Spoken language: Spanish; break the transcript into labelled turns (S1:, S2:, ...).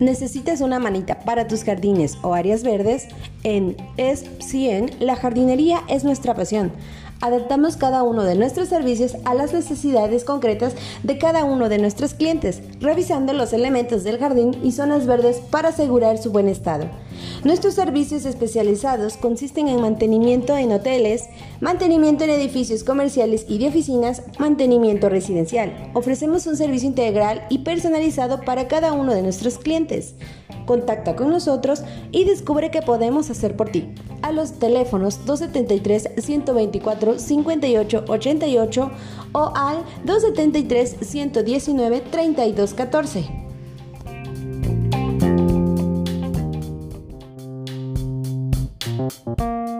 S1: ¿Necesitas una manita para tus jardines o áreas verdes? En Es100, la jardinería es nuestra pasión. Adaptamos cada uno de nuestros servicios a las necesidades concretas de cada uno de nuestros clientes, revisando los elementos del jardín y zonas verdes para asegurar su buen estado. Nuestros servicios especializados consisten en mantenimiento en hoteles, mantenimiento en edificios comerciales y de oficinas, mantenimiento residencial. Ofrecemos un servicio integral y personalizado para cada uno de nuestros clientes. Contacta con nosotros y descubre qué podemos hacer por ti. A los teléfonos 273 124 58 88 o al 273 Música